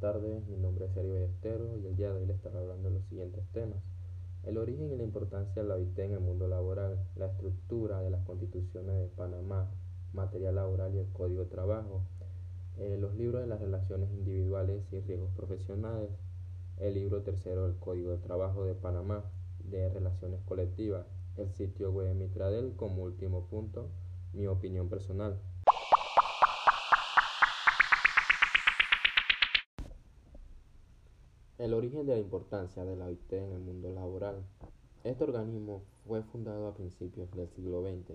buenas tardes. Mi nombre es Sergio Ballesteros y el día de hoy les estaré hablando de los siguientes temas. El origen y la importancia de la OIT en el mundo laboral, la estructura de las constituciones de Panamá, material laboral y el código de trabajo, eh, los libros de las relaciones individuales y riesgos profesionales, el libro tercero del código de trabajo de Panamá, de relaciones colectivas, el sitio web de Mitradel como último punto, mi opinión personal. El origen de la importancia de la OIT en el mundo laboral. Este organismo fue fundado a principios del siglo XX,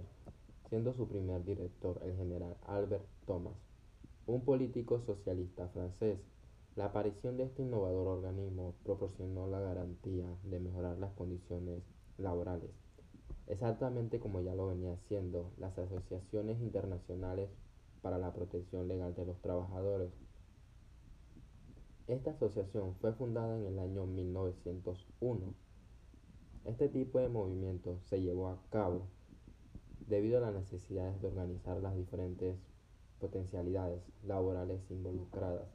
siendo su primer director el general Albert Thomas, un político socialista francés. La aparición de este innovador organismo proporcionó la garantía de mejorar las condiciones laborales, exactamente como ya lo venía haciendo las asociaciones internacionales para la protección legal de los trabajadores esta asociación fue fundada en el año 1901. Este tipo de movimiento se llevó a cabo debido a las necesidades de organizar las diferentes potencialidades laborales involucradas.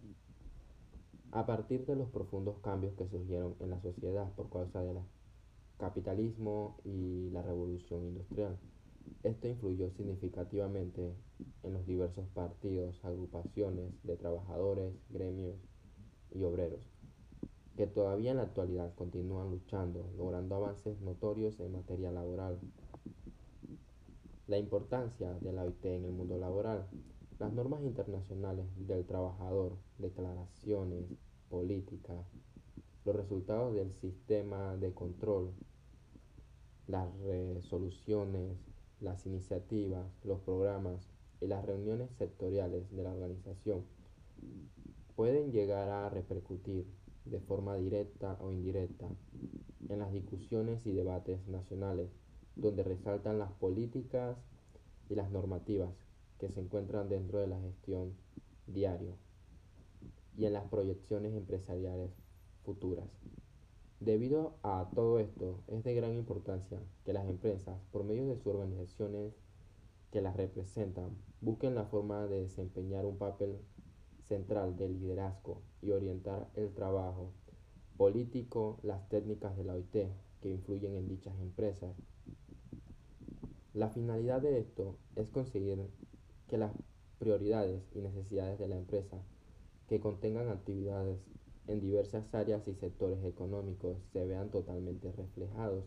A partir de los profundos cambios que surgieron en la sociedad por causa del capitalismo y la revolución industrial, esto influyó significativamente en los diversos partidos, agrupaciones de trabajadores, gremios y obreros, que todavía en la actualidad continúan luchando, logrando avances notorios en materia laboral. La importancia de la OIT en el mundo laboral. Las normas internacionales del trabajador, declaraciones, políticas, los resultados del sistema de control, las resoluciones, las iniciativas, los programas y las reuniones sectoriales de la organización pueden llegar a repercutir de forma directa o indirecta en las discusiones y debates nacionales, donde resaltan las políticas y las normativas que se encuentran dentro de la gestión diario y en las proyecciones empresariales futuras. Debido a todo esto, es de gran importancia que las empresas, por medio de sus organizaciones que las representan, busquen la forma de desempeñar un papel central del liderazgo y orientar el trabajo político, las técnicas de la OIT que influyen en dichas empresas. La finalidad de esto es conseguir que las prioridades y necesidades de la empresa que contengan actividades en diversas áreas y sectores económicos se vean totalmente reflejados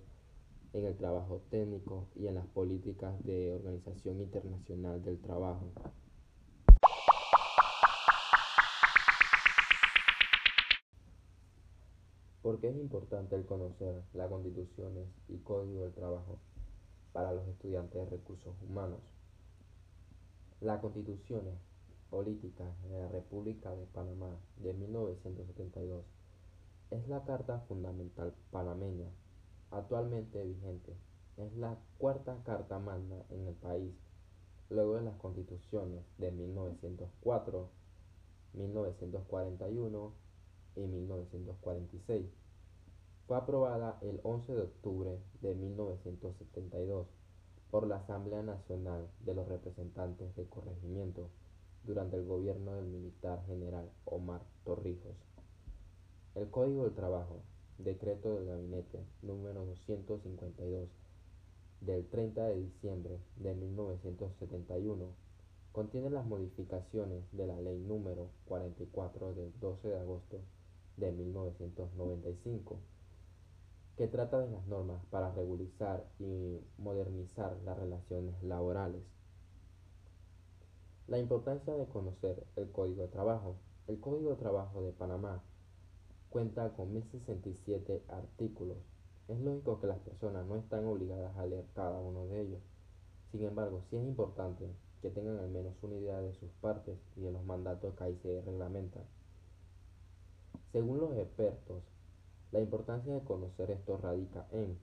en el trabajo técnico y en las políticas de Organización Internacional del Trabajo. ¿Por qué es importante el conocer las constituciones y código del trabajo para los estudiantes de recursos humanos? La constitución política de la República de Panamá de 1972 es la carta fundamental panameña actualmente vigente. Es la cuarta carta magna en el país, luego de las constituciones de 1904, 1941 y 1946. Fue aprobada el 11 de octubre de 1972 por la Asamblea Nacional de los Representantes de Corregimiento durante el gobierno del militar general Omar Torrijos. El Código del Trabajo, decreto del gabinete número 252 del 30 de diciembre de 1971, contiene las modificaciones de la ley número 44 del 12 de agosto de 1995 que trata de las normas para regularizar y modernizar las relaciones laborales. La importancia de conocer el Código de Trabajo. El Código de Trabajo de Panamá cuenta con 1067 artículos. Es lógico que las personas no están obligadas a leer cada uno de ellos. Sin embargo, sí es importante que tengan al menos una idea de sus partes y de los mandatos que ahí se reglamentan. Según los expertos, la importancia de conocer esto radica en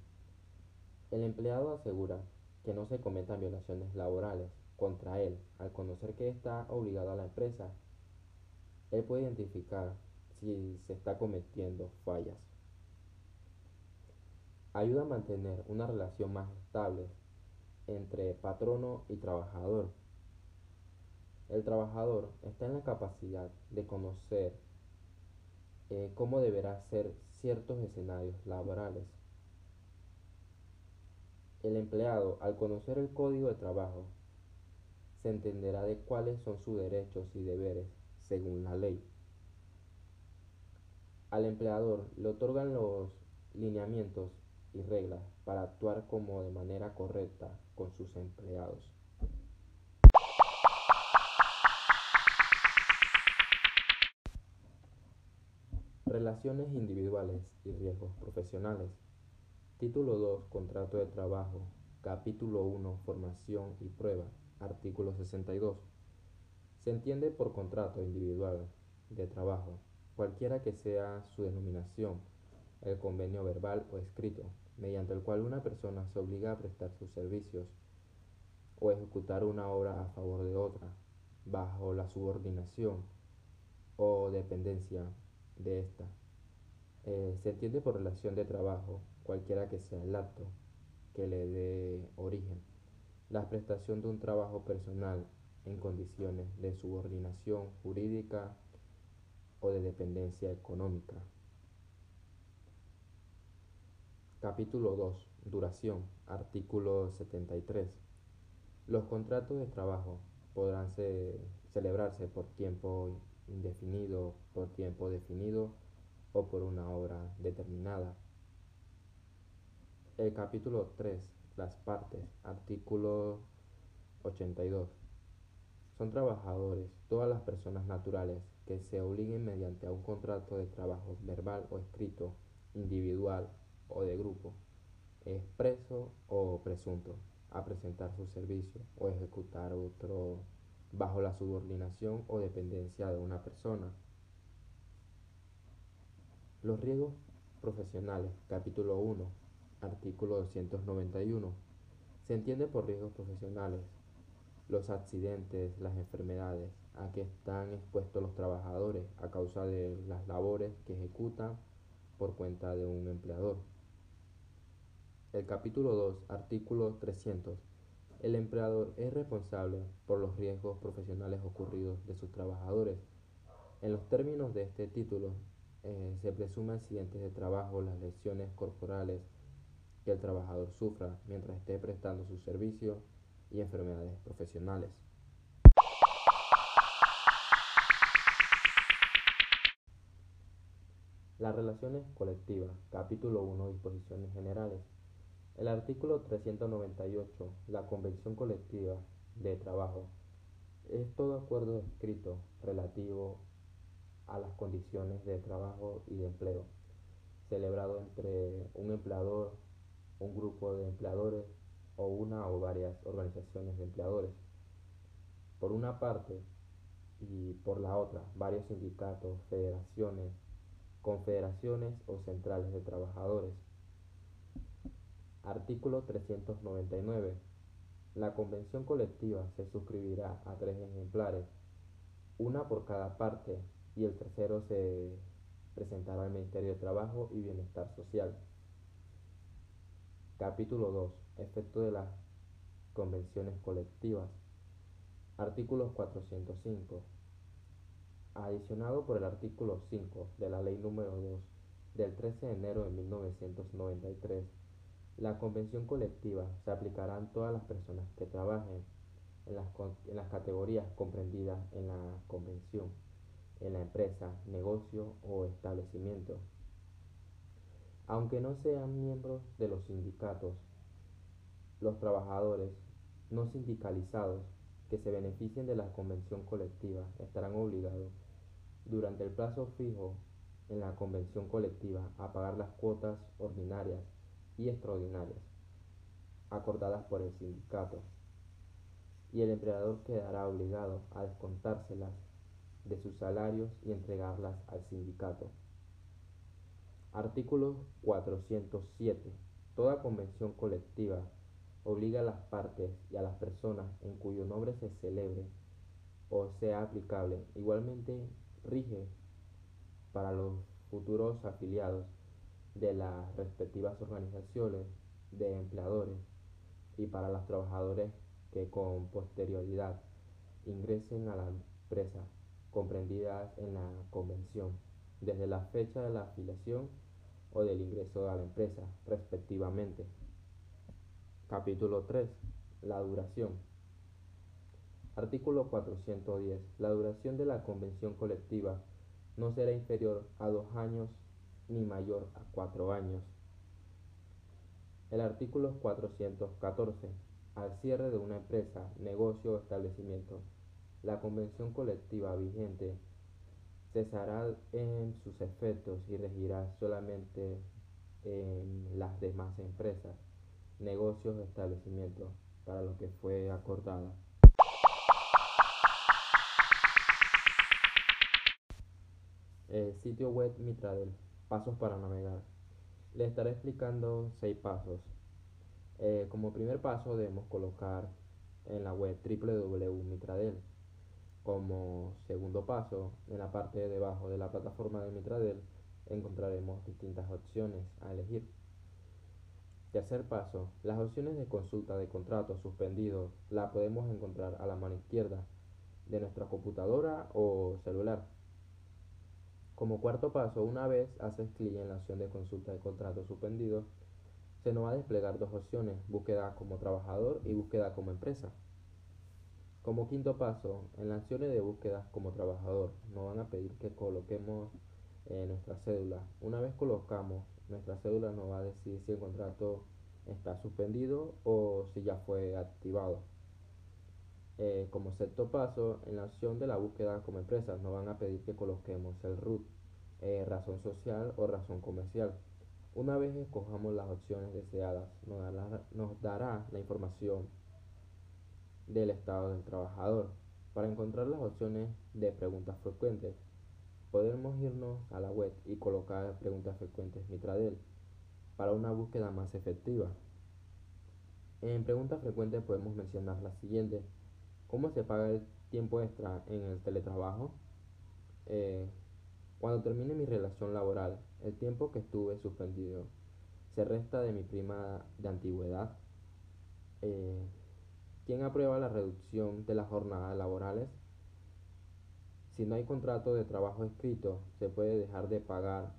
el empleado asegura que no se cometan violaciones laborales contra él al conocer que está obligado a la empresa. Él puede identificar si se está cometiendo fallas. Ayuda a mantener una relación más estable entre patrono y trabajador. El trabajador está en la capacidad de conocer eh, cómo deberá ser ciertos escenarios laborales. El empleado, al conocer el código de trabajo, se entenderá de cuáles son sus derechos y deberes según la ley. Al empleador le otorgan los lineamientos y reglas para actuar como de manera correcta con sus empleados. Relaciones individuales y riesgos profesionales. Título 2. Contrato de trabajo. Capítulo 1. Formación y prueba. Artículo 62. Se entiende por contrato individual de trabajo, cualquiera que sea su denominación, el convenio verbal o escrito, mediante el cual una persona se obliga a prestar sus servicios o ejecutar una obra a favor de otra, bajo la subordinación o dependencia de ésta. Eh, se entiende por relación de trabajo, cualquiera que sea el acto que le dé origen, la prestación de un trabajo personal en condiciones de subordinación jurídica o de dependencia económica. Capítulo 2. Duración. Artículo 73. Los contratos de trabajo podrán celebrarse por tiempo indefinido, por tiempo definido o por una hora determinada. El capítulo 3, las partes, artículo 82. Son trabajadores todas las personas naturales que se obliguen mediante un contrato de trabajo verbal o escrito, individual o de grupo, expreso o presunto, a presentar su servicio o ejecutar otro bajo la subordinación o dependencia de una persona. Los riesgos profesionales, capítulo 1, artículo 291. Se entiende por riesgos profesionales los accidentes, las enfermedades a que están expuestos los trabajadores a causa de las labores que ejecutan por cuenta de un empleador. El capítulo 2, artículo 300 el empleador es responsable por los riesgos profesionales ocurridos de sus trabajadores. En los términos de este título, eh, se presume accidentes de trabajo, las lesiones corporales que el trabajador sufra mientras esté prestando su servicio y enfermedades profesionales. Las relaciones colectivas, capítulo 1, disposiciones generales. El artículo 398, la Convención Colectiva de Trabajo, es todo acuerdo escrito relativo a las condiciones de trabajo y de empleo, celebrado entre un empleador, un grupo de empleadores o una o varias organizaciones de empleadores. Por una parte y por la otra, varios sindicatos, federaciones, confederaciones o centrales de trabajadores Artículo 399. La convención colectiva se suscribirá a tres ejemplares, una por cada parte, y el tercero se presentará al Ministerio de Trabajo y Bienestar Social. Capítulo 2. Efecto de las convenciones colectivas. Artículo 405. Adicionado por el artículo 5 de la Ley número 2 del 13 de enero de 1993 la convención colectiva se aplicará a todas las personas que trabajen en las, en las categorías comprendidas en la convención, en la empresa, negocio o establecimiento. Aunque no sean miembros de los sindicatos, los trabajadores no sindicalizados que se beneficien de la convención colectiva estarán obligados durante el plazo fijo en la convención colectiva a pagar las cuotas ordinarias y extraordinarias acordadas por el sindicato y el empleador quedará obligado a descontárselas de sus salarios y entregarlas al sindicato. Artículo 407. Toda convención colectiva obliga a las partes y a las personas en cuyo nombre se celebre o sea aplicable. Igualmente rige para los futuros afiliados de las respectivas organizaciones de empleadores y para los trabajadores que con posterioridad ingresen a la empresa comprendidas en la convención. desde la fecha de la afiliación o del ingreso a la empresa, respectivamente. Capítulo 3. La duración. Artículo 410. La duración de la convención colectiva no será inferior a dos años ni mayor a cuatro años. El artículo 414. Al cierre de una empresa, negocio o establecimiento, la convención colectiva vigente cesará en sus efectos y regirá solamente en las demás empresas, negocios o establecimientos para lo que fue acordada. El sitio web Mitradel, pasos para navegar. Le estaré explicando seis pasos. Eh, como primer paso debemos colocar en la web www.mitradel. Como segundo paso, en la parte de debajo de la plataforma de Mitradel encontraremos distintas opciones a elegir. Tercer paso, las opciones de consulta de contratos suspendidos la podemos encontrar a la mano izquierda de nuestra computadora o celular. Como cuarto paso, una vez haces clic en la opción de consulta de contratos suspendidos, se nos va a desplegar dos opciones, búsqueda como trabajador y búsqueda como empresa. Como quinto paso, en las opciones de búsqueda como trabajador, nos van a pedir que coloquemos eh, nuestra cédula. Una vez colocamos nuestra cédula, nos va a decir si el contrato está suspendido o si ya fue activado. Eh, como sexto paso, en la opción de la búsqueda como empresa nos van a pedir que coloquemos el RUT, eh, razón social o razón comercial. Una vez escojamos las opciones deseadas, nos dará, nos dará la información del estado del trabajador. Para encontrar las opciones de preguntas frecuentes, podemos irnos a la web y colocar preguntas frecuentes Mitradel para una búsqueda más efectiva. En preguntas frecuentes podemos mencionar las siguientes. ¿Cómo se paga el tiempo extra en el teletrabajo? Eh, cuando termine mi relación laboral, el tiempo que estuve suspendido se resta de mi prima de antigüedad. Eh, ¿Quién aprueba la reducción de las jornadas laborales? Si no hay contrato de trabajo escrito, ¿se puede dejar de pagar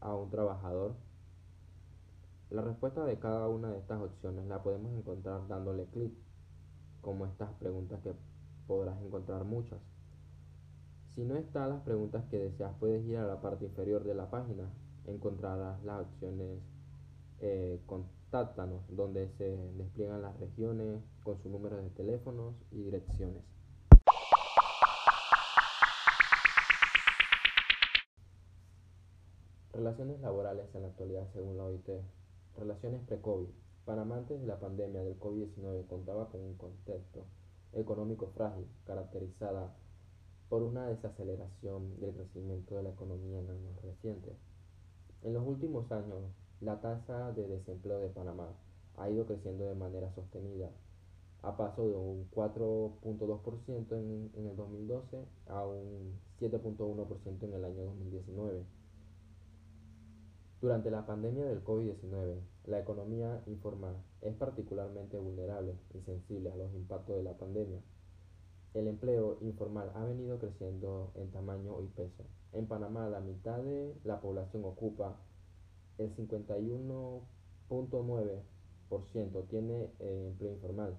a un trabajador? La respuesta de cada una de estas opciones la podemos encontrar dándole clic como estas preguntas que podrás encontrar muchas. Si no están las preguntas que deseas, puedes ir a la parte inferior de la página. Encontrarás las opciones eh, Contáctanos, donde se despliegan las regiones con sus números de teléfonos y direcciones. Relaciones laborales en la actualidad según la OIT. Relaciones pre-COVID. Panamá antes de la pandemia del COVID-19 contaba con un contexto económico frágil, caracterizada por una desaceleración del crecimiento de la economía en años recientes. En los últimos años, la tasa de desempleo de Panamá ha ido creciendo de manera sostenida, a paso de un 4.2% en, en el 2012 a un 7.1% en el año 2019. Durante la pandemia del COVID-19, la economía informal es particularmente vulnerable y sensible a los impactos de la pandemia. El empleo informal ha venido creciendo en tamaño y peso. En Panamá, la mitad de la población ocupa el 51.9% tiene eh, empleo informal.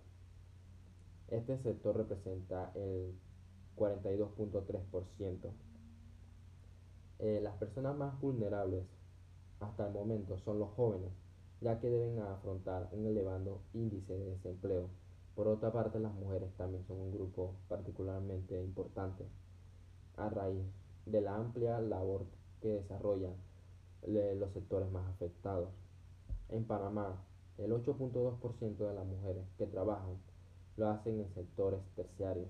Este sector representa el 42.3%. Eh, las personas más vulnerables hasta el momento son los jóvenes, ya que deben afrontar un elevado índice de desempleo. Por otra parte, las mujeres también son un grupo particularmente importante a raíz de la amplia labor que desarrollan los sectores más afectados. En Panamá, el 8.2% de las mujeres que trabajan lo hacen en sectores terciarios,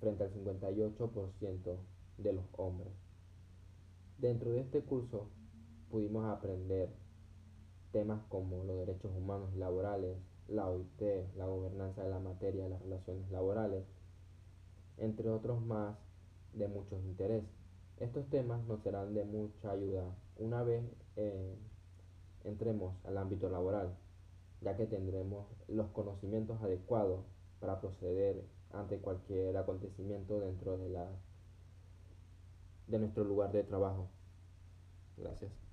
frente al 58% de los hombres. Dentro de este curso pudimos aprender temas como los derechos humanos y laborales, la OIT, la gobernanza de la materia las relaciones laborales, entre otros más de muchos interés. Estos temas nos serán de mucha ayuda una vez eh, entremos al ámbito laboral, ya que tendremos los conocimientos adecuados para proceder ante cualquier acontecimiento dentro de la de nuestro lugar de trabajo. Gracias.